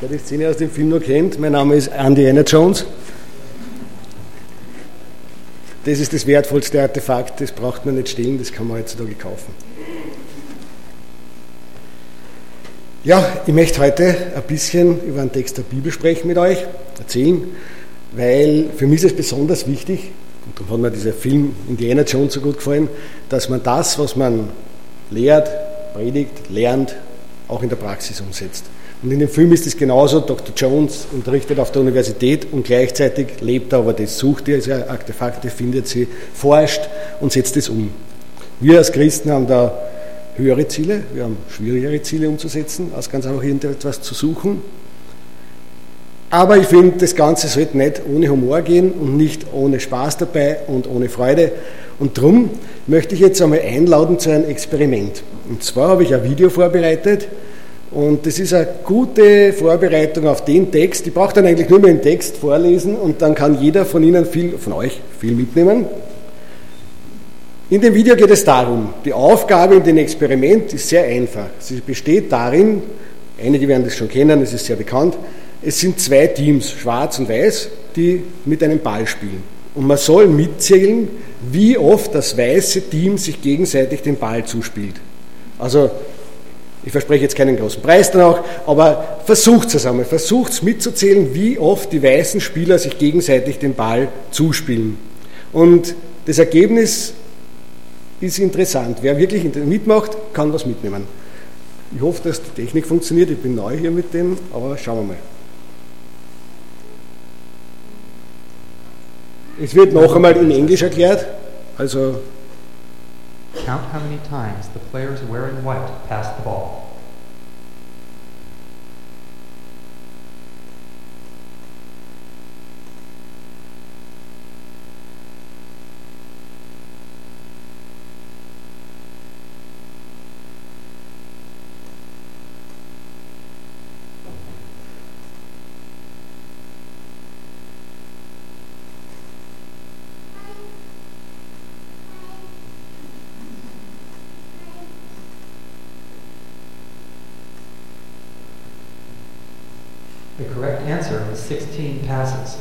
wer die Szene aus dem Film noch kennt, mein Name ist Andy Anna Jones. Das ist das wertvollste Artefakt, das braucht man nicht stehlen, das kann man heutzutage kaufen. Ja, ich möchte heute ein bisschen über einen Text der Bibel sprechen mit euch, erzählen, weil für mich ist es besonders wichtig, und darum hat mir dieser Film Indiana Jones so gut gefallen, dass man das, was man lehrt, predigt, lernt, auch in der Praxis umsetzt. Und in dem Film ist es genauso, Dr. Jones unterrichtet auf der Universität und gleichzeitig lebt er aber das, sucht er also Artefakte, findet sie, forscht und setzt es um. Wir als Christen haben da höhere Ziele, wir haben schwierigere Ziele umzusetzen, als ganz einfach irgendetwas zu suchen. Aber ich finde, das Ganze sollte nicht ohne Humor gehen und nicht ohne Spaß dabei und ohne Freude. Und darum möchte ich jetzt einmal einladen zu einem Experiment. Und zwar habe ich ein Video vorbereitet und das ist eine gute Vorbereitung auf den Text. Ich brauche dann eigentlich nur mehr den Text vorlesen und dann kann jeder von Ihnen viel, von euch viel mitnehmen. In dem Video geht es darum, die Aufgabe in dem Experiment ist sehr einfach. Sie besteht darin, einige werden das schon kennen, es ist sehr bekannt, es sind zwei Teams, schwarz und weiß, die mit einem Ball spielen. Und man soll mitzählen, wie oft das weiße Team sich gegenseitig den Ball zuspielt. Also, ich verspreche jetzt keinen großen Preis danach, aber versucht es einmal, versucht es mitzuzählen, wie oft die weißen Spieler sich gegenseitig den Ball zuspielen. Und das Ergebnis ist interessant. Wer wirklich mitmacht, kann was mitnehmen. Ich hoffe, dass die Technik funktioniert. Ich bin neu hier mit dem, aber schauen wir mal. Es wird noch einmal in Englisch erklärt. Also Count how many times the players wearing white pass the ball. 16 passes.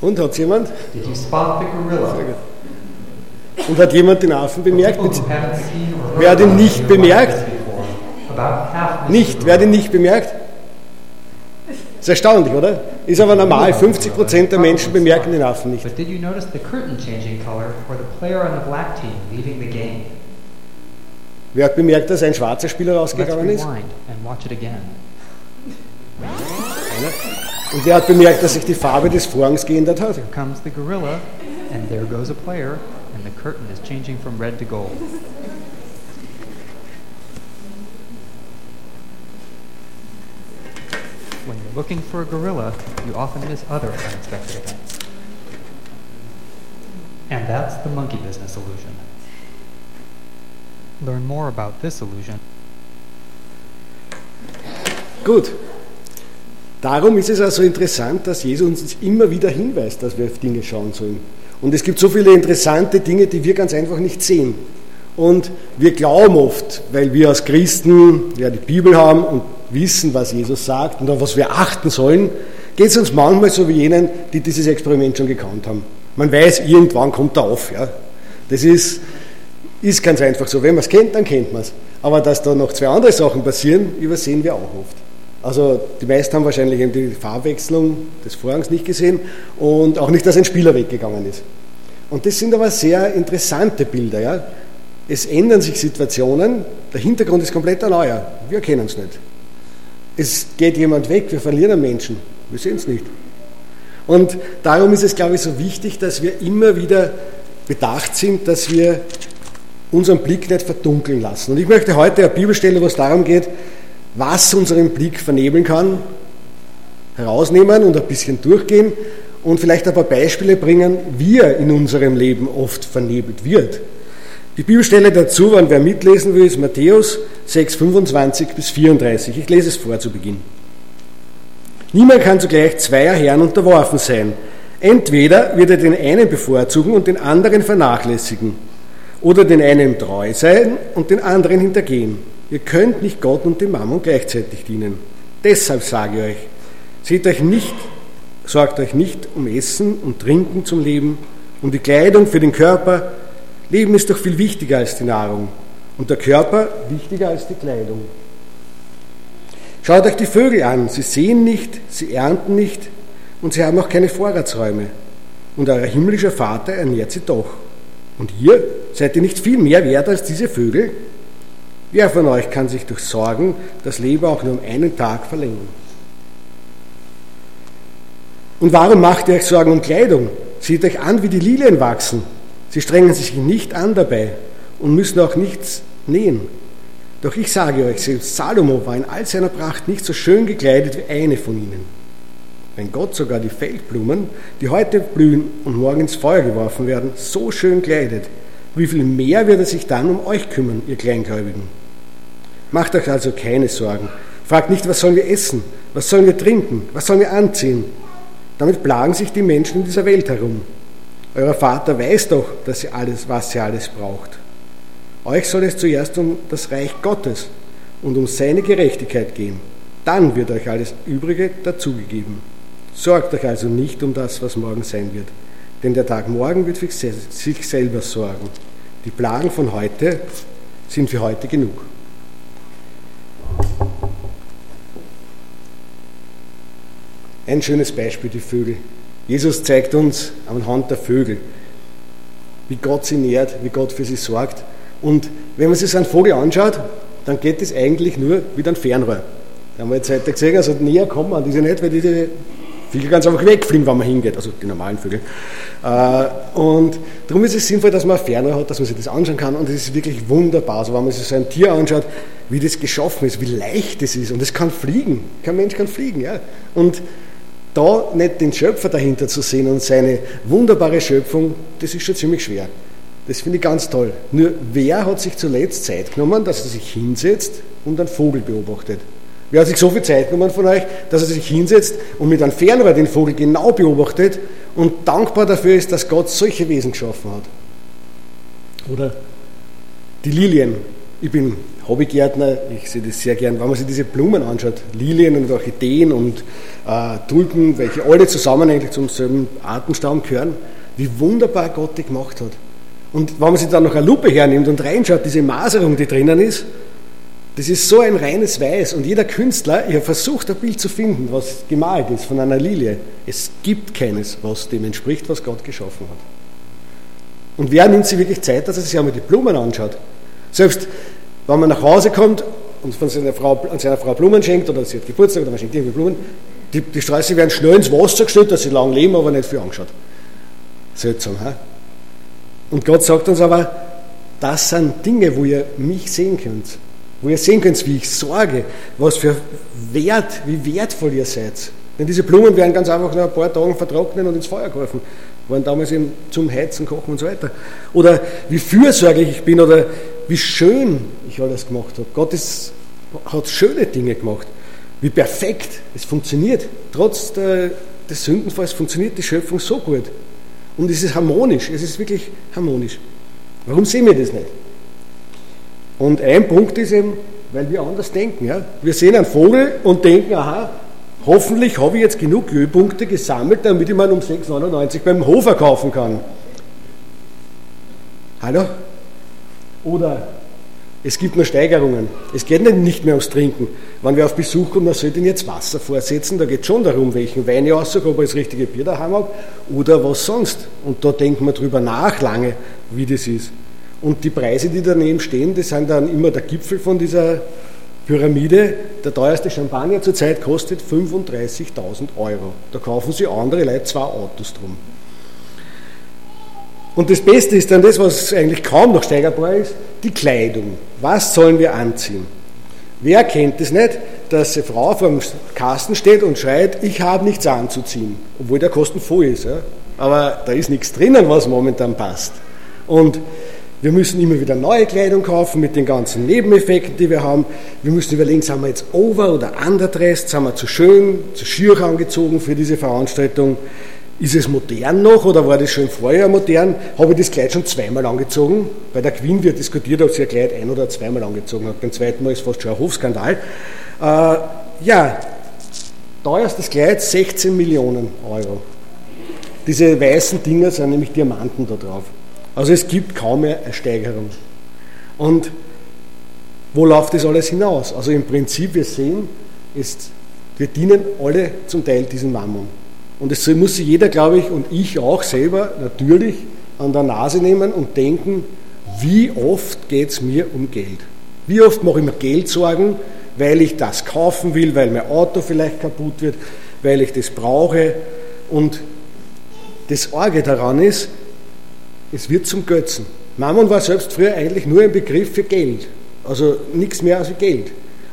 Und hat jemand? Did you spot the gorilla? Sehr gut. Und hat jemand den Affen bemerkt? Wer hat ihn nicht bemerkt? Nicht. Wer hat ihn nicht bemerkt? ist erstaunlich, oder? Ist aber normal. 50% der Menschen bemerken den Affen nicht. But did you notice the curtain changing color for the player on the black team leaving the game? Wer hat bemerkt, dass ein schwarzer Spieler rausgegangen ist? Einer. Und wer hat bemerkt, dass sich die Farbe des Vorhangs geändert hat? Here comes the gorilla, and there goes a player, and the curtain is changing from red to gold. When you're looking for a gorilla, you often miss other unexpected events. And that's the monkey business illusion. Learn more about this illusion Gut. Darum ist es also interessant, dass Jesus uns immer wieder hinweist, dass wir auf Dinge schauen sollen. Und es gibt so viele interessante Dinge, die wir ganz einfach nicht sehen. Und wir glauben oft, weil wir als Christen ja die Bibel haben und wissen, was Jesus sagt und auf was wir achten sollen, geht es uns manchmal so wie jenen, die dieses Experiment schon gekannt haben. Man weiß, irgendwann kommt er auf. Ja. Das ist, ist ganz einfach so. Wenn man es kennt, dann kennt man es. Aber dass da noch zwei andere Sachen passieren, übersehen wir auch oft. Also die meisten haben wahrscheinlich eben die Farbwechslung des Vorhangs nicht gesehen und auch nicht, dass ein Spieler weggegangen ist. Und das sind aber sehr interessante Bilder. Ja? Es ändern sich Situationen, der Hintergrund ist komplett ein neuer. Wir kennen es nicht. Es geht jemand weg, wir verlieren einen Menschen. Wir sehen es nicht. Und darum ist es, glaube ich, so wichtig, dass wir immer wieder bedacht sind, dass wir unseren Blick nicht verdunkeln lassen. Und ich möchte heute eine Bibelstelle, wo es darum geht, was unseren Blick vernebeln kann, herausnehmen und ein bisschen durchgehen und vielleicht ein paar Beispiele bringen, wie er in unserem Leben oft vernebelt wird. Die Bibelstelle dazu, wenn wer mitlesen will, ist Matthäus 6, 25 bis 34. Ich lese es vor zu Beginn. Niemand kann zugleich zweier Herren unterworfen sein. Entweder wird er den einen bevorzugen und den anderen vernachlässigen, oder den einen treu sein und den anderen hintergehen. Ihr könnt nicht Gott und dem Mammon gleichzeitig dienen. Deshalb sage ich euch, seht euch nicht, sorgt euch nicht um Essen und Trinken zum Leben, um die Kleidung für den Körper. Leben ist doch viel wichtiger als die Nahrung und der Körper wichtiger als die Kleidung. Schaut euch die Vögel an, sie sehen nicht, sie ernten nicht und sie haben auch keine Vorratsräume. Und euer himmlischer Vater ernährt sie doch. Und ihr seid ihr nicht viel mehr wert als diese Vögel? Wer von euch kann sich durch Sorgen das Leben auch nur um einen Tag verlängern? Und warum macht ihr euch Sorgen um Kleidung? Seht euch an, wie die Lilien wachsen. Sie strengen sich nicht an dabei und müssen auch nichts nähen. Doch ich sage euch, selbst Salomo war in all seiner Pracht nicht so schön gekleidet wie eine von ihnen. Wenn Gott sogar die Feldblumen, die heute blühen und morgen ins Feuer geworfen werden, so schön kleidet, wie viel mehr wird er sich dann um euch kümmern, ihr Kleingläubigen? Macht euch also keine Sorgen. Fragt nicht, was sollen wir essen, was sollen wir trinken, was sollen wir anziehen. Damit plagen sich die Menschen in dieser Welt herum. Euer Vater weiß doch, dass sie alles, was ihr alles braucht. Euch soll es zuerst um das Reich Gottes und um seine Gerechtigkeit gehen. Dann wird euch alles Übrige dazugegeben. Sorgt euch also nicht um das, was morgen sein wird, denn der Tag morgen wird für sich selber sorgen. Die Plagen von heute sind für heute genug. Ein schönes Beispiel, die Vögel. Jesus zeigt uns anhand der Vögel, wie Gott sie nährt, wie Gott für sie sorgt. Und wenn man sich so einen Vogel anschaut, dann geht es eigentlich nur wie ein Fernrohr. Da haben wir jetzt heute gesehen, also näher kommt man diese nicht, weil diese Vögel ganz einfach wegfliegen, wenn man hingeht, also die normalen Vögel. Äh, und darum ist es sinnvoll, dass man ein Fernrohr hat, dass man sich das anschauen kann und es ist wirklich wunderbar. Also wenn man sich so ein Tier anschaut, wie das geschaffen ist, wie leicht es ist und es kann fliegen. Kein Mensch kann fliegen. Ja? Und da nicht den Schöpfer dahinter zu sehen und seine wunderbare Schöpfung, das ist schon ziemlich schwer. Das finde ich ganz toll. Nur wer hat sich zuletzt Zeit genommen, dass er sich hinsetzt und einen Vogel beobachtet? Wer hat sich so viel Zeit genommen von euch, dass er sich hinsetzt und mit einem Fernrohr den Vogel genau beobachtet und dankbar dafür ist, dass Gott solche Wesen geschaffen hat? Oder die Lilien. Ich bin Hobbygärtner, ich sehe das sehr gern, wenn man sich diese Blumen anschaut, Lilien und Orchideen und äh, Tulpen, welche alle zusammen eigentlich zum selben Artenstamm gehören, wie wunderbar Gott die gemacht hat. Und wenn man sich dann noch eine Lupe hernimmt und reinschaut, diese Maserung, die drinnen ist, das ist so ein reines Weiß. Und jeder Künstler, ich habe versucht, ein Bild zu finden, was gemalt ist von einer Lilie. Es gibt keines, was dem entspricht, was Gott geschaffen hat. Und wer nimmt sich wirklich Zeit, dass er sich einmal die Blumen anschaut? Selbst wenn man nach Hause kommt und von seiner Frau, an seiner Frau Blumen schenkt oder sie hat Geburtstag oder man schenkt irgendwie Blumen, die, die Sträuße werden schnell ins Wasser gestellt, dass sie lang leben, aber nicht viel angeschaut. Seltsam, hä? Und Gott sagt uns aber, das sind Dinge, wo ihr mich sehen könnt. Wo ihr sehen könnt, wie ich sorge, was für Wert, wie wertvoll ihr seid. Denn diese Blumen werden ganz einfach nach ein paar Tagen vertrocknen und ins Feuer geworfen. Waren damals eben zum Heizen, Kochen und so weiter. Oder wie fürsorglich ich bin oder wie schön ich alles gemacht habe. Gott ist, hat schöne Dinge gemacht. Wie perfekt es funktioniert. Trotz der, des Sündenfalls funktioniert die Schöpfung so gut. Und es ist harmonisch, es ist wirklich harmonisch. Warum sehen wir das nicht? Und ein Punkt ist eben, weil wir anders denken. Ja? Wir sehen einen Vogel und denken, aha, hoffentlich habe ich jetzt genug Ölpunkte gesammelt, damit ich mal um 6,99 beim Hofer kaufen kann. Hallo? Oder es gibt nur Steigerungen. Es geht nicht mehr ums Trinken. Wenn wir auf Besuch kommen, dann sollte ich jetzt Wasser vorsetzen. Da geht es schon darum, welchen Wein ich aussuche, ob ich das richtige Bier daheim habe oder was sonst. Und da denkt man drüber nach lange, wie das ist. Und die Preise, die daneben stehen, das sind dann immer der Gipfel von dieser Pyramide. Der teuerste Champagner zurzeit kostet 35.000 Euro. Da kaufen sie andere Leute zwei Autos drum. Und das Beste ist dann das, was eigentlich kaum noch steigerbar ist, die Kleidung. Was sollen wir anziehen? Wer kennt es nicht, dass eine Frau vor dem Kasten steht und schreit, ich habe nichts anzuziehen, obwohl der Kosten voll ist. Ja? Aber da ist nichts drinnen, was momentan passt. Und wir müssen immer wieder neue Kleidung kaufen mit den ganzen Nebeneffekten, die wir haben. Wir müssen überlegen, sind wir jetzt over- oder underdressed, sind wir zu schön, zu schier angezogen für diese Veranstaltung. Ist es modern noch oder war das schon vorher modern? Habe ich das Kleid schon zweimal angezogen? Bei der Queen wird diskutiert, ob sie ihr Kleid ein- oder zweimal angezogen hat. Beim zweiten Mal ist fast schon ein Hofskandal. Äh, ja, teuerstes Kleid 16 Millionen Euro. Diese weißen Dinger sind nämlich Diamanten da drauf. Also es gibt kaum mehr eine Steigerung. Und wo läuft das alles hinaus? Also im Prinzip, wir sehen, ist, wir dienen alle zum Teil diesem Mammon. Und es muss sich jeder, glaube ich, und ich auch selber natürlich an der Nase nehmen und denken, wie oft geht es mir um Geld? Wie oft mache ich mir Geldsorgen, weil ich das kaufen will, weil mein Auto vielleicht kaputt wird, weil ich das brauche. Und das Arge daran ist, es wird zum Götzen. Mammon war selbst früher eigentlich nur ein Begriff für Geld, also nichts mehr als Geld.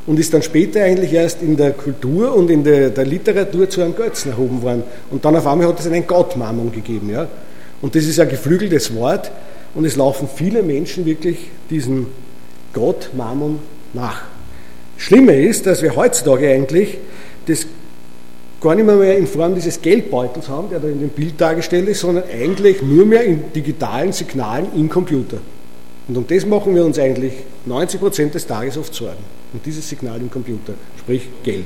Und ist dann später eigentlich erst in der Kultur und in der, der Literatur zu einem Götzen erhoben worden. Und dann auf einmal hat es einen Gott Mammon gegeben. Ja? Und das ist ein geflügeltes Wort und es laufen viele Menschen wirklich diesem Gott Mammon nach. Schlimme ist, dass wir heutzutage eigentlich das gar nicht mehr, mehr in Form dieses Geldbeutels haben, der da in dem Bild dargestellt ist, sondern eigentlich nur mehr in digitalen Signalen im Computer. Und um das machen wir uns eigentlich 90 Prozent des Tages oft Sorgen. Um dieses Signal im Computer, sprich Geld.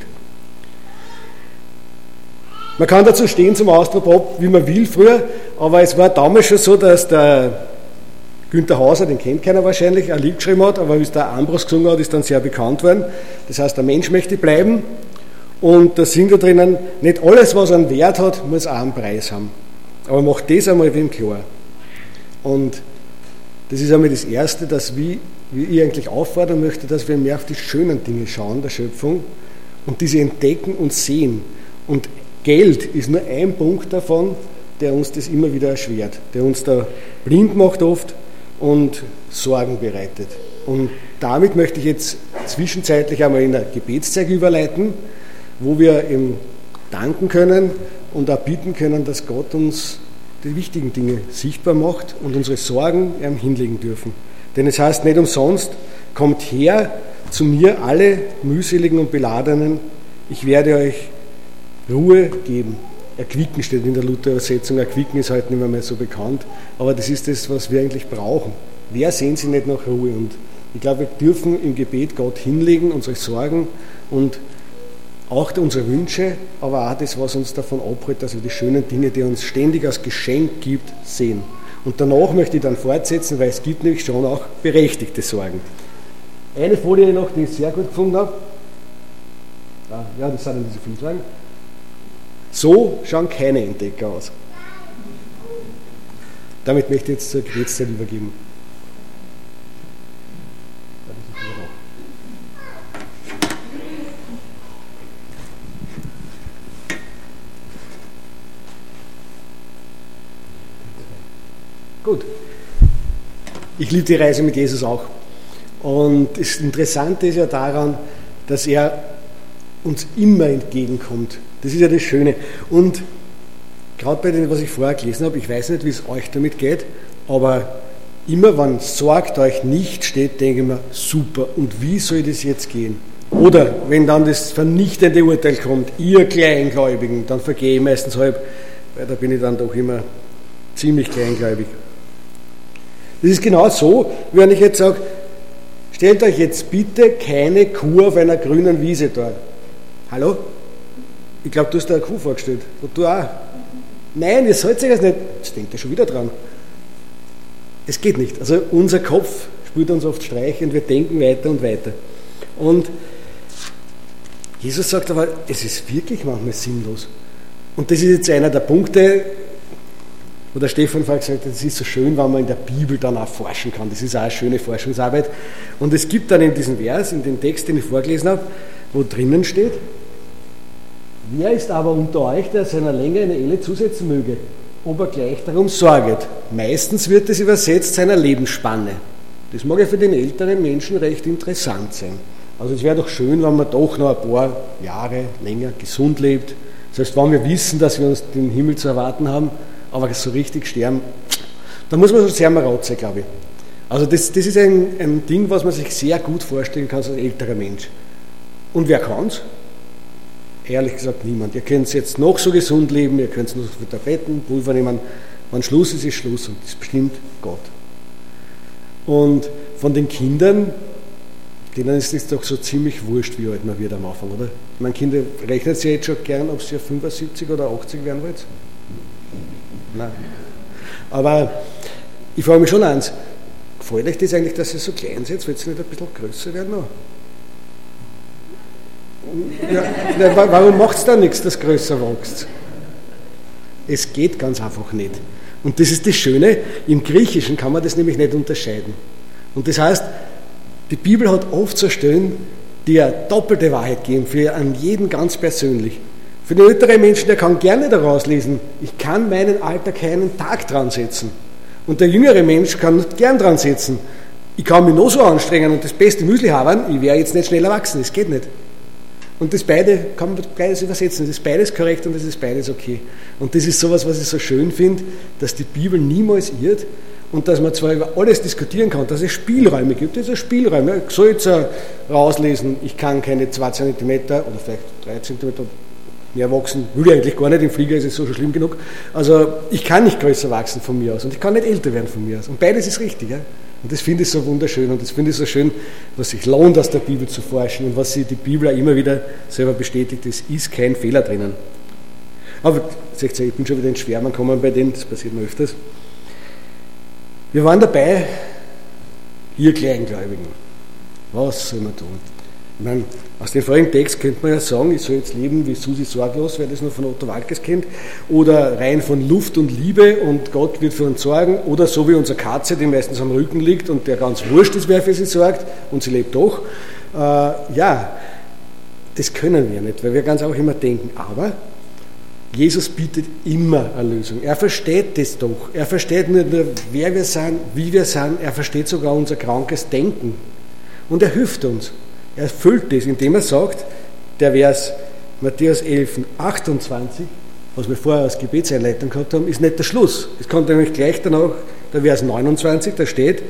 Man kann dazu stehen zum Ausdruck, wie man will früher, aber es war damals schon so, dass der Günter Hauser, den kennt keiner wahrscheinlich, ein Lied geschrieben hat, aber wie es der Ambros gesungen hat, ist dann sehr bekannt worden. Das heißt, der Mensch möchte bleiben und da singt da drinnen, nicht alles, was einen Wert hat, muss auch einen Preis haben. Aber macht das einmal wem klar. Und das ist einmal das Erste, dass wie, wie ich eigentlich auffordern möchte, dass wir mehr auf die schönen Dinge schauen der Schöpfung und diese entdecken und sehen. Und Geld ist nur ein Punkt davon, der uns das immer wieder erschwert, der uns da blind macht oft und Sorgen bereitet. Und damit möchte ich jetzt zwischenzeitlich einmal in der Gebetszeit überleiten wo wir ihm danken können und auch bitten können, dass Gott uns die wichtigen Dinge sichtbar macht und unsere Sorgen ihm hinlegen dürfen. Denn es heißt nicht umsonst, kommt her zu mir alle mühseligen und beladenen, ich werde euch Ruhe geben. Erquicken steht in der Luther-Übersetzung. Erquicken ist heute nicht mehr, so bekannt, aber das ist das, was wir eigentlich brauchen. Wer sehen Sie nicht nach Ruhe? Und ich glaube, wir dürfen im Gebet Gott hinlegen, unsere Sorgen und auch unsere Wünsche, aber auch das, was uns davon abhält, dass wir die schönen Dinge, die er uns ständig als Geschenk gibt, sehen. Und danach möchte ich dann fortsetzen, weil es gibt nämlich schon auch berechtigte Sorgen. Eine Folie noch, die ich sehr gut gefunden habe. Ah, ja, das sind diese Filmfragen. So schauen keine Entdecker aus. Damit möchte ich jetzt zur Gebetszeit übergeben. Gut. Ich liebe die Reise mit Jesus auch. Und das Interessante ist ja daran, dass er uns immer entgegenkommt. Das ist ja das Schöne. Und gerade bei dem, was ich vorher gelesen habe, ich weiß nicht, wie es euch damit geht, aber immer wenn sorgt euch nicht steht, denke ich mir, super, und wie soll das jetzt gehen? Oder wenn dann das vernichtende Urteil kommt, ihr Kleingläubigen, dann vergehe ich meistens halb, weil da bin ich dann doch immer ziemlich kleingläubig. Das ist genau so, wenn ich jetzt sage, stellt euch jetzt bitte keine Kuh auf einer grünen Wiese dort. Hallo? Ich glaube, du hast da eine Kuh vorgestellt. Und du auch. Nein, ihr sollt euch das nicht. Jetzt denkt ihr schon wieder dran. Es geht nicht. Also unser Kopf spielt uns oft Streiche und wir denken weiter und weiter. Und Jesus sagt aber, es ist wirklich manchmal sinnlos. Und das ist jetzt einer der Punkte, wo der Stefan vorher gesagt hat, es ist so schön, wenn man in der Bibel dann auch forschen kann. Das ist auch eine schöne Forschungsarbeit. Und es gibt dann in diesem Vers, in dem Text, den ich vorgelesen habe, wo drinnen steht, wer ist aber unter euch, der seiner Länge eine Elle zusetzen möge, ob er gleich darum sorget? Meistens wird es übersetzt seiner Lebensspanne. Das mag ja für den älteren Menschen recht interessant sein. Also es wäre doch schön, wenn man doch noch ein paar Jahre länger gesund lebt. Das heißt, wenn wir wissen, dass wir uns den Himmel zu erwarten haben, aber so richtig sterben, da muss man schon sehr marat sein, glaube ich. Also das, das ist ein, ein Ding, was man sich sehr gut vorstellen kann als älterer Mensch. Und wer kann es? Ehrlich gesagt niemand. Ihr könnt jetzt noch so gesund leben, ihr könnt noch so viele Tabletten, Pulver nehmen. Wenn Schluss ist, ist Schluss und das bestimmt Gott. Und von den Kindern denen ist es doch so ziemlich wurscht, wie alt man wird am Anfang, oder? Meine Kinder rechnen sich jetzt schon gern, ob sie 75 oder 80 werden wollt? Nein. Aber ich frage mich schon eins, gefällt euch das eigentlich, dass ihr so klein seid? Wollt ihr nicht ein bisschen größer werden? Ja, warum macht es da nichts, dass größer wächst? Es geht ganz einfach nicht. Und das ist das Schöne, im Griechischen kann man das nämlich nicht unterscheiden. Und das heißt, die Bibel hat oft so Stellen, die eine doppelte Wahrheit geben, für an jeden ganz persönlich. Für den älteren Menschen, der kann gerne daraus lesen, ich kann meinen Alter keinen Tag dran setzen. Und der jüngere Mensch kann gern dran setzen. Ich kann mich noch so anstrengen und das beste Müsli haben, ich wäre jetzt nicht schnell erwachsen, das geht nicht. Und das beide kann man beides übersetzen. Das ist beides korrekt und das ist beides okay. Und das ist sowas, was ich so schön finde, dass die Bibel niemals irrt und dass man zwar über alles diskutieren kann, dass es Spielräume gibt. Es ist Spielräume. Ich soll jetzt rauslesen, ich kann keine 2 cm oder vielleicht 3 cm mehr wachsen, will ich eigentlich gar nicht, im Flieger ist es so schon schlimm genug. Also ich kann nicht größer wachsen von mir aus und ich kann nicht älter werden von mir aus. Und beides ist richtig. Ja? Und das finde ich so wunderschön und das finde ich so schön, was sich lohnt, aus der Bibel zu forschen und was sich die Bibel auch immer wieder selber bestätigt, es ist kein Fehler drinnen. Aber ich bin schon wieder in Schwärmen gekommen bei denen, das passiert mir öfters. Wir waren dabei, ihr Kleingläubigen. Was soll man tun? Meine, aus dem vorigen Text könnte man ja sagen, ich soll jetzt leben wie Susi Sorglos, wer das nur von Otto Walkes kennt, oder rein von Luft und Liebe und Gott wird für uns sorgen, oder so wie unsere Katze, die meistens am Rücken liegt und der ganz wurscht ist, wer für sie sorgt, und sie lebt doch. Äh, ja, das können wir nicht, weil wir ganz auch immer denken, aber Jesus bietet immer eine Lösung. Er versteht das doch. Er versteht nicht nur, wer wir sind, wie wir sind, er versteht sogar unser krankes Denken. Und er hilft uns. Er erfüllt das, indem er sagt, der Vers Matthäus 11, 28, was wir vorher als Gebetseinleitung gehabt haben, ist nicht der Schluss. Es kommt nämlich gleich danach der Vers 29, da steht,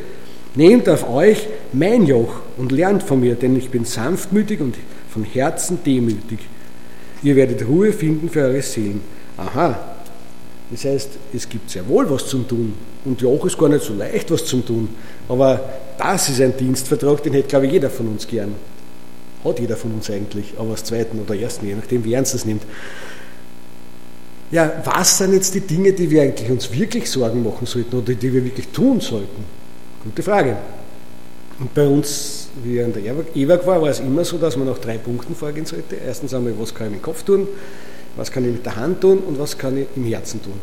nehmt auf euch mein Joch und lernt von mir, denn ich bin sanftmütig und von Herzen demütig. Ihr werdet Ruhe finden für eure Seelen. Aha, das heißt, es gibt sehr wohl was zum Tun. Und Joch ist gar nicht so leicht, was zum Tun. Aber das ist ein Dienstvertrag, den hätte, glaube ich, jeder von uns gern. Hat jeder von uns eigentlich, aber als zweiten oder ersten, je nachdem, wie ernst es nimmt. Ja, was sind jetzt die Dinge, die wir eigentlich uns wirklich Sorgen machen sollten oder die wir wirklich tun sollten? Gute Frage. Und bei uns, wie an der EWAG war, war es immer so, dass man nach drei Punkten vorgehen sollte. Erstens einmal, was kann ich mit dem Kopf tun, was kann ich mit der Hand tun und was kann ich im Herzen tun.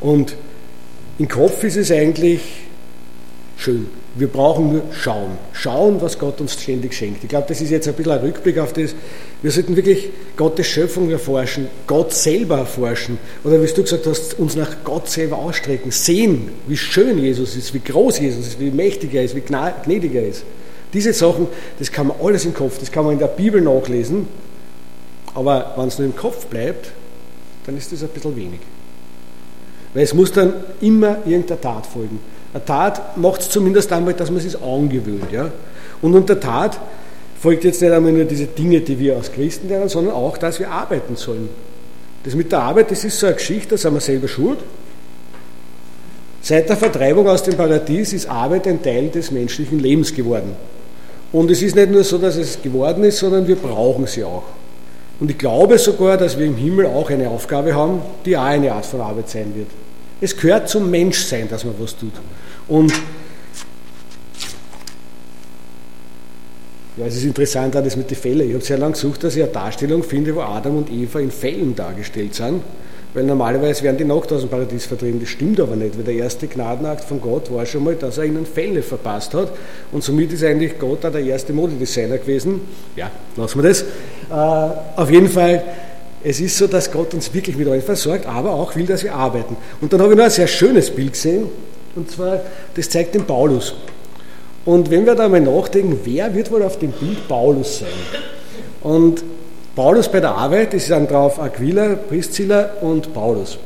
Und im Kopf ist es eigentlich schön. Wir brauchen nur schauen. Schauen, was Gott uns ständig schenkt. Ich glaube, das ist jetzt ein bisschen ein Rückblick auf das. Wir sollten wirklich Gottes Schöpfung erforschen, Gott selber erforschen. Oder wie du gesagt hast, uns nach Gott selber ausstrecken. Sehen, wie schön Jesus ist, wie groß Jesus ist, wie mächtig er ist, wie gnädig er ist. Diese Sachen, das kann man alles im Kopf, das kann man in der Bibel nachlesen. Aber wenn es nur im Kopf bleibt, dann ist das ein bisschen wenig. Weil es muss dann immer irgendeine Tat folgen. Tat macht es zumindest einmal, dass man es angewöhnt. Ja? Und unter Tat folgt jetzt nicht einmal nur diese Dinge, die wir als Christen lernen, sondern auch, dass wir arbeiten sollen. Das mit der Arbeit, das ist so eine Geschichte, da sind wir selber schuld. Seit der Vertreibung aus dem Paradies ist Arbeit ein Teil des menschlichen Lebens geworden. Und es ist nicht nur so, dass es geworden ist, sondern wir brauchen sie auch. Und ich glaube sogar, dass wir im Himmel auch eine Aufgabe haben, die auch eine Art von Arbeit sein wird. Es gehört zum Menschsein, dass man was tut. Und ja, es ist interessant, auch das mit den Fällen. Ich habe sehr lange gesucht, dass ich eine Darstellung finde, wo Adam und Eva in Fällen dargestellt sind. Weil normalerweise werden die nackt aus dem Paradies vertrieben. Das stimmt aber nicht, weil der erste Gnadenakt von Gott war schon mal, dass er ihnen Fälle verpasst hat. Und somit ist eigentlich Gott auch der erste Modedesigner gewesen. Ja, lassen wir das. Äh, auf jeden Fall es ist so, dass Gott uns wirklich mit allem versorgt, aber auch will, dass wir arbeiten. Und dann habe ich noch ein sehr schönes Bild gesehen, und zwar, das zeigt den Paulus. Und wenn wir da mal nachdenken, wer wird wohl auf dem Bild Paulus sein? Und Paulus bei der Arbeit, das sind drauf Aquila, Priscilla und Paulus.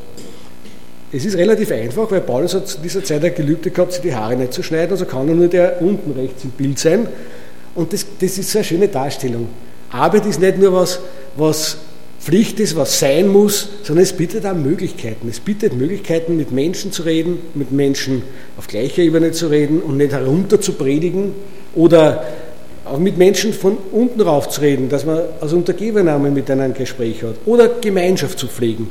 Es ist relativ einfach, weil Paulus hat zu dieser Zeit ein Gelübde gehabt, sich die Haare nicht zu schneiden, also kann er nur der unten rechts im Bild sein. Und das, das ist so eine schöne Darstellung. Arbeit ist nicht nur was, was Pflicht ist, was sein muss, sondern es bietet auch Möglichkeiten. Es bietet Möglichkeiten, mit Menschen zu reden, mit Menschen auf gleicher Ebene zu reden und nicht herunter zu predigen oder auch mit Menschen von unten rauf zu reden, dass man als Untergebener mit einem ein Gespräch hat oder Gemeinschaft zu pflegen.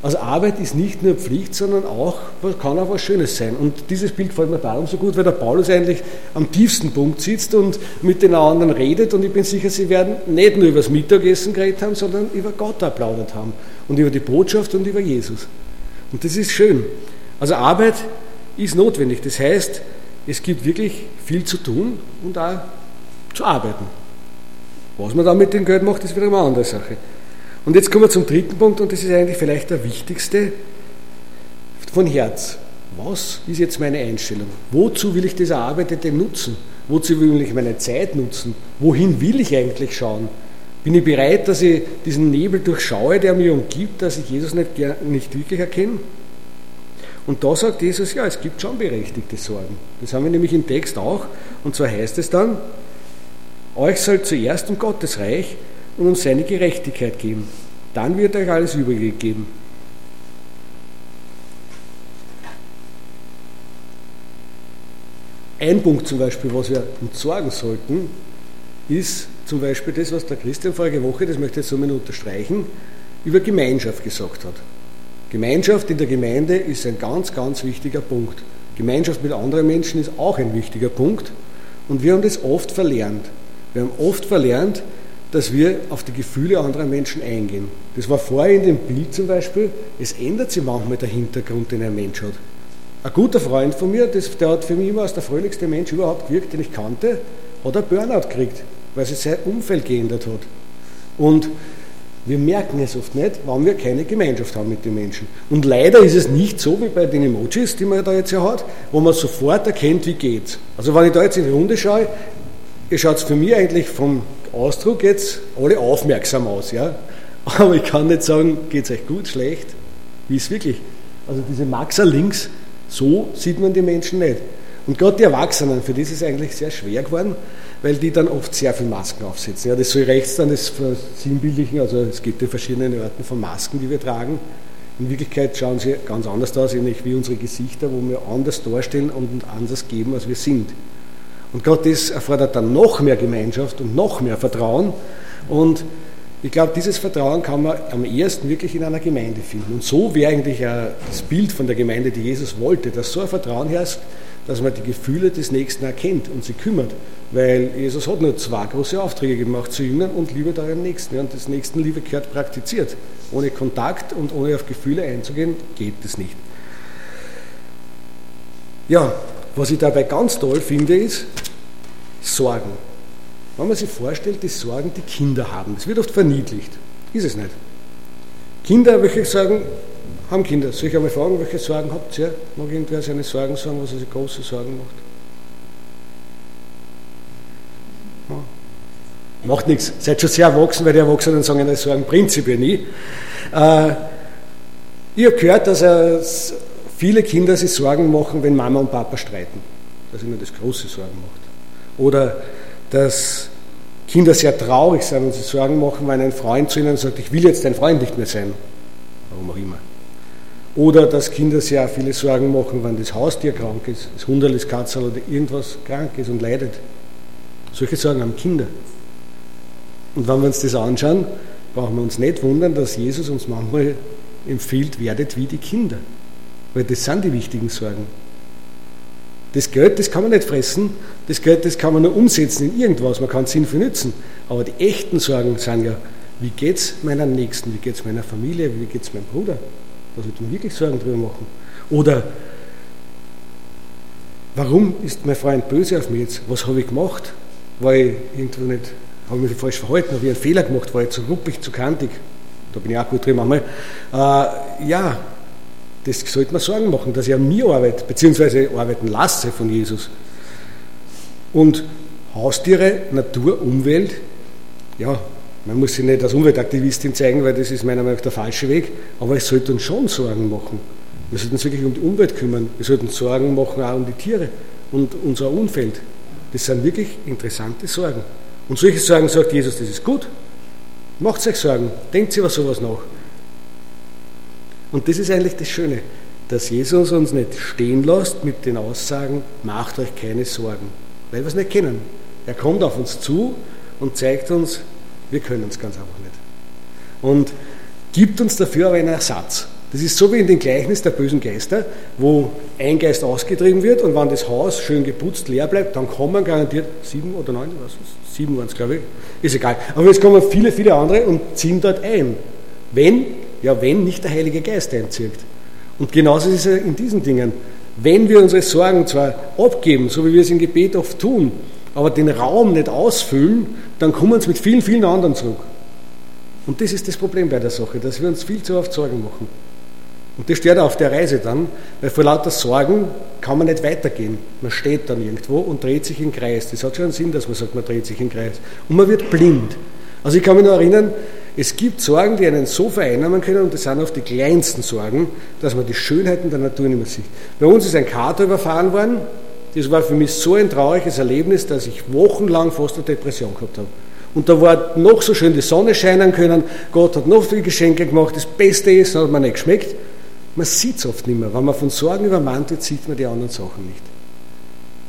Also Arbeit ist nicht nur Pflicht, sondern auch, kann auch was Schönes sein. Und dieses Bild gefällt mir darum so gut, weil der Paulus eigentlich am tiefsten Punkt sitzt und mit den anderen redet. Und ich bin sicher, sie werden nicht nur über das Mittagessen geredet haben, sondern über Gott erplaudert haben. Und über die Botschaft und über Jesus. Und das ist schön. Also Arbeit ist notwendig. Das heißt, es gibt wirklich viel zu tun und auch zu arbeiten. Was man dann mit dem Geld macht, ist wieder eine andere Sache. Und jetzt kommen wir zum dritten Punkt und das ist eigentlich vielleicht der wichtigste von Herz. Was ist jetzt meine Einstellung? Wozu will ich das Erarbeitete nutzen? Wozu will ich meine Zeit nutzen? Wohin will ich eigentlich schauen? Bin ich bereit, dass ich diesen Nebel durchschaue, der mir umgibt, dass ich Jesus nicht, nicht wirklich erkenne? Und da sagt Jesus, ja, es gibt schon berechtigte Sorgen. Das haben wir nämlich im Text auch. Und zwar heißt es dann, euch soll zuerst um Gottes Reich und um seine Gerechtigkeit geben. Dann wird euch alles Übrige geben. Ein Punkt zum Beispiel, was wir uns sorgen sollten, ist zum Beispiel das, was der Christian vorige Woche, das möchte ich jetzt so mal unterstreichen, über Gemeinschaft gesagt hat. Gemeinschaft in der Gemeinde ist ein ganz, ganz wichtiger Punkt. Gemeinschaft mit anderen Menschen ist auch ein wichtiger Punkt. Und wir haben das oft verlernt. Wir haben oft verlernt, dass wir auf die Gefühle anderer Menschen eingehen. Das war vorher in dem Bild zum Beispiel, es ändert sich manchmal der Hintergrund, den ein Mensch hat. Ein guter Freund von mir, das, der hat für mich immer als der fröhlichste Mensch überhaupt gewirkt, den ich kannte, hat ein Burnout gekriegt, weil sich sein Umfeld geändert hat. Und wir merken es oft nicht, warum wir keine Gemeinschaft haben mit den Menschen. Und leider ist es nicht so wie bei den Emojis, die man da jetzt ja hat, wo man sofort erkennt, wie geht's. Also wenn ich da jetzt in die Runde schaue, ihr schaut für mich eigentlich vom Ausdruck jetzt alle aufmerksam aus, ja. Aber ich kann nicht sagen, geht es euch gut, schlecht, wie ist wirklich. Also diese Maxer links, so sieht man die Menschen nicht. Und gerade die Erwachsenen, für die ist es eigentlich sehr schwer geworden, weil die dann oft sehr viel Masken aufsetzen. Ja, das soll rechts dann das versinnbildlichen, also es gibt ja verschiedene Arten von Masken, die wir tragen. In Wirklichkeit schauen sie ganz anders aus, ähnlich wie unsere Gesichter, wo wir anders darstellen und anders geben, als wir sind. Und Gott das erfordert dann noch mehr Gemeinschaft und noch mehr Vertrauen. Und ich glaube, dieses Vertrauen kann man am ehesten wirklich in einer Gemeinde finden. Und so wäre eigentlich das Bild von der Gemeinde, die Jesus wollte, dass so ein Vertrauen herrscht, dass man die Gefühle des Nächsten erkennt und sie kümmert. Weil Jesus hat nur zwei große Aufträge gemacht zu Jüngern und Liebe deinen Nächsten. Und das Nächstenliebe gehört praktiziert. Ohne Kontakt und ohne auf Gefühle einzugehen, geht das nicht. Ja, was ich dabei ganz toll finde, ist Sorgen. Wenn man sich vorstellt, die Sorgen, die Kinder haben, das wird oft verniedlicht. Ist es nicht. Kinder, welche sagen, haben Kinder. Soll ich einmal fragen, welche Sorgen habt ihr? Mag irgendwer seine Sorgen sagen, was er sich große Sorgen macht? Ja. Macht nichts. Seid schon sehr erwachsen, weil die Erwachsenen sagen ihre Sorgen prinzipiell nie. Äh, ich habe gehört, dass er viele Kinder sich Sorgen machen, wenn Mama und Papa streiten. Dass ihnen das große Sorgen macht. Oder dass Kinder sehr traurig sind und sich Sorgen machen, wenn ein Freund zu ihnen sagt, ich will jetzt dein Freund nicht mehr sein. Warum auch immer. Oder dass Kinder sehr viele Sorgen machen, wenn das Haustier krank ist, das Hunderl, das Katzel oder irgendwas krank ist und leidet. Solche Sorgen haben Kinder. Und wenn wir uns das anschauen, brauchen wir uns nicht wundern, dass Jesus uns manchmal empfiehlt, werdet wie die Kinder. Weil das sind die wichtigen Sorgen. Das Geld, das kann man nicht fressen, das Geld, das kann man nur umsetzen in irgendwas, man kann es sinnvoll nützen. Aber die echten Sorgen sind ja, wie geht es meiner Nächsten, wie geht es meiner Familie, wie geht es meinem Bruder? Da sollte man wirklich Sorgen drüber machen. Oder warum ist mein Freund böse auf mich jetzt? Was habe ich gemacht? War ich irgendwo nicht, habe ich mich falsch verhalten, habe ich einen Fehler gemacht, war ich zu ruppig, zu kantig? Da bin ich auch gut drin manchmal. Äh, ja, das sollte man Sorgen machen, dass ich an mir arbeite, beziehungsweise arbeiten lasse von Jesus. Und Haustiere, Natur, Umwelt, ja, man muss sich nicht als Umweltaktivistin zeigen, weil das ist meiner Meinung nach der falsche Weg, aber es sollte uns schon Sorgen machen. Wir sollten uns wirklich um die Umwelt kümmern. Wir sollten Sorgen machen auch um die Tiere und unser Umfeld. Das sind wirklich interessante Sorgen. Und solche Sorgen sagt Jesus, das ist gut. Macht euch Sorgen, denkt über sowas nach. Und das ist eigentlich das Schöne, dass Jesus uns nicht stehen lässt mit den Aussagen, macht euch keine Sorgen, weil wir es nicht kennen. Er kommt auf uns zu und zeigt uns, wir können es ganz einfach nicht. Und gibt uns dafür aber einen Ersatz. Das ist so wie in den Gleichnis der bösen Geister, wo ein Geist ausgetrieben wird und wenn das Haus schön geputzt leer bleibt, dann kommen garantiert sieben oder neun, was ist, sieben waren es glaube ich, ist egal. Aber jetzt kommen viele, viele andere und ziehen dort ein. Wenn, ja wenn nicht der Heilige Geist einzieht. Und genauso ist es in diesen Dingen. Wenn wir unsere Sorgen zwar abgeben, so wie wir es im Gebet oft tun, aber den Raum nicht ausfüllen, dann kommen sie mit vielen, vielen anderen zurück. Und das ist das Problem bei der Sache, dass wir uns viel zu oft Sorgen machen. Und das stört auf der Reise dann, weil vor lauter Sorgen kann man nicht weitergehen. Man steht dann irgendwo und dreht sich im Kreis. Das hat schon einen Sinn, dass man sagt, man dreht sich im Kreis. Und man wird blind. Also ich kann mich noch erinnern, es gibt Sorgen, die einen so vereinnahmen können, und das sind oft die kleinsten Sorgen, dass man die Schönheiten der Natur nicht mehr sieht. Bei uns ist ein Kater überfahren worden. Das war für mich so ein trauriges Erlebnis, dass ich wochenlang fast eine Depression gehabt habe. Und da war noch so schön die Sonne scheinen können, Gott hat noch viele Geschenke gemacht, das Beste ist, hat mir nicht geschmeckt. Man sieht es oft nicht mehr. Wenn man von Sorgen übermannt wird, sieht man die anderen Sachen nicht.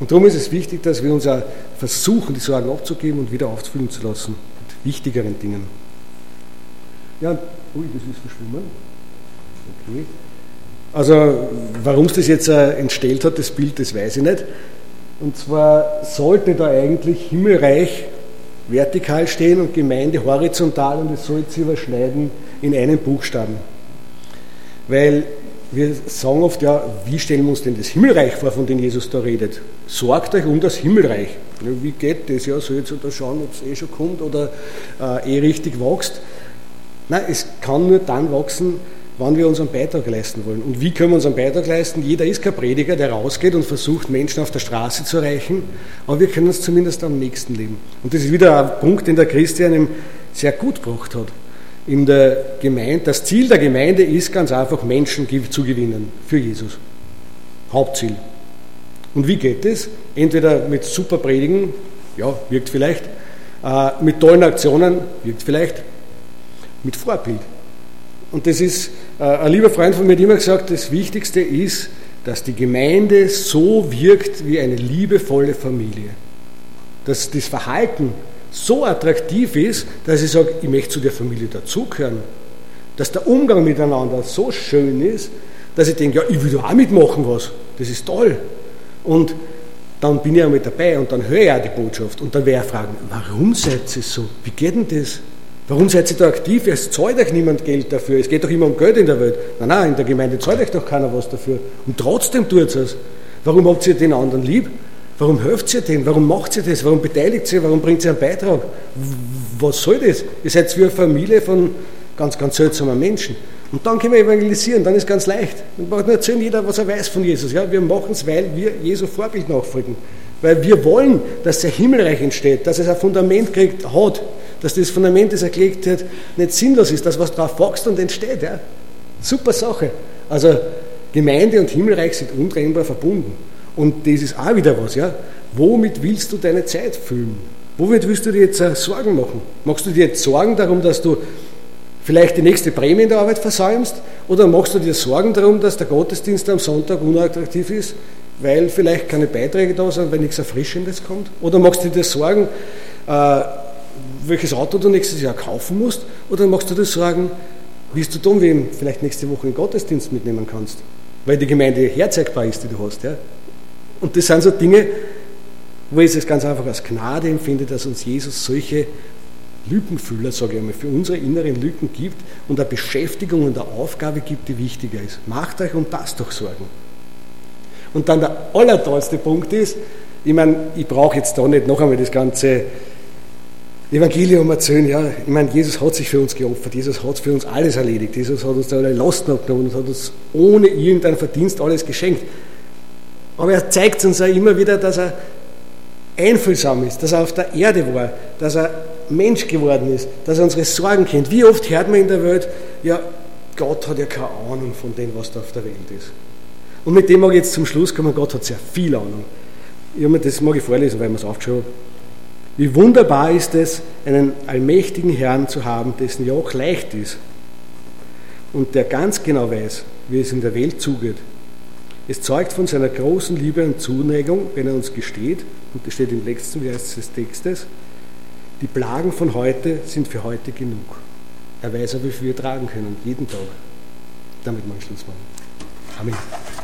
Und darum ist es wichtig, dass wir uns auch versuchen, die Sorgen abzugeben und wieder aufzufüllen zu lassen mit wichtigeren Dingen. Ja, ui, das ist verschwommen. Okay. Also, warum es das jetzt äh, entstellt hat, das Bild, das weiß ich nicht. Und zwar sollte da eigentlich Himmelreich vertikal stehen und Gemeinde horizontal und es soll sich überschneiden in einem Buchstaben. Weil wir sagen oft, ja, wie stellen wir uns denn das Himmelreich vor, von dem Jesus da redet? Sorgt euch um das Himmelreich. Ja, wie geht das? Ja, soll jetzt da schauen, ob es eh schon kommt oder äh, eh richtig wächst? Nein, es kann nur dann wachsen, wann wir unseren Beitrag leisten wollen. Und wie können wir unseren Beitrag leisten? Jeder ist kein Prediger, der rausgeht und versucht, Menschen auf der Straße zu erreichen, aber wir können es zumindest am nächsten leben. Und das ist wieder ein Punkt, den der Christian ihm sehr gut gebracht hat in der Gemeinde, das Ziel der Gemeinde ist ganz einfach, Menschen zu gewinnen für Jesus. Hauptziel. Und wie geht es? Entweder mit super Predigen, ja, wirkt vielleicht, äh, mit tollen Aktionen, wirkt vielleicht, mit Vorbild. Und das ist, äh, ein lieber Freund von mir hat immer gesagt, das Wichtigste ist, dass die Gemeinde so wirkt wie eine liebevolle Familie. Dass das Verhalten so attraktiv ist, dass ich sage, ich möchte zu der Familie dazugehören. Dass der Umgang miteinander so schön ist, dass ich denke, ja, ich will da auch mitmachen was. Das ist toll. Und dann bin ich auch mit dabei und dann höre ich auch die Botschaft. Und dann werde ich fragen, warum seid ihr so? Wie geht denn das? Warum seid ihr da aktiv? Es zahlt euch niemand Geld dafür. Es geht doch immer um Geld in der Welt. Nein, nein, in der Gemeinde zahlt euch doch keiner was dafür. Und trotzdem tut es. Warum habt ihr den anderen lieb? Warum helft ihr denen? Warum macht ihr das? Warum beteiligt ihr? Warum bringt ihr einen Beitrag? Was soll das? Ihr seid wie eine Familie von ganz, ganz seltsamen Menschen. Und dann können wir evangelisieren, dann ist ganz leicht. Dann braucht nur erzählen jeder, was er weiß von Jesus. Ja, wir machen es, weil wir Jesu Vorbild nachfolgen. Weil wir wollen, dass der Himmelreich entsteht, dass es ein Fundament kriegt, hat, dass das Fundament, das er gelegt nicht sinnlos ist, dass was drauf wächst und entsteht. Ja. Super Sache. Also Gemeinde und Himmelreich sind untrennbar verbunden. Und das ist auch wieder was, ja. Womit willst du deine Zeit füllen? Womit willst du dir jetzt äh, Sorgen machen? Machst du dir jetzt Sorgen darum, dass du vielleicht die nächste Prämie in der Arbeit versäumst? Oder machst du dir Sorgen darum, dass der Gottesdienst am Sonntag unattraktiv ist, weil vielleicht keine Beiträge da sind, weil nichts Erfrischendes kommt? Oder machst du dir Sorgen, äh, welches Auto du nächstes Jahr kaufen musst? Oder machst du dir Sorgen, wie du dann wem vielleicht nächste Woche in den Gottesdienst mitnehmen kannst? Weil die Gemeinde herzeigbar ist, die du hast. Ja? Und das sind so Dinge, wo ich es ganz einfach als Gnade empfinde, dass uns Jesus solche Lückenfüller, sage ich einmal, für unsere inneren Lücken gibt und eine Beschäftigung und eine Aufgabe gibt, die wichtiger ist. Macht euch um das doch Sorgen. Und dann der allertollste Punkt ist, ich meine, ich brauche jetzt da nicht noch einmal das ganze Evangelium erzählen, ja, ich meine, Jesus hat sich für uns geopfert, Jesus hat für uns alles erledigt, Jesus hat uns da alle Lasten abgenommen und hat uns ohne irgendeinen Verdienst alles geschenkt. Aber er zeigt uns auch immer wieder, dass er einfühlsam ist, dass er auf der Erde war, dass er Mensch geworden ist, dass er unsere Sorgen kennt. Wie oft hört man in der Welt, ja, Gott hat ja keine Ahnung von dem, was da auf der Welt ist. Und mit dem mag ich jetzt zum Schluss kommen, Gott hat sehr viel Ahnung. Ich das mag ich vorlesen, weil ich es aufgeschaut habe. Wie wunderbar ist es, einen allmächtigen Herrn zu haben, dessen Joch leicht ist und der ganz genau weiß, wie es in der Welt zugeht Es zeugt von seiner großen Liebe und Zuneigung, wenn er uns gesteht, und das steht im letzten Vers des Textes, die Plagen von heute sind für heute genug. Er weiß aber, wie viel wir tragen können, jeden Tag. Damit mal Schluss machen. Amen.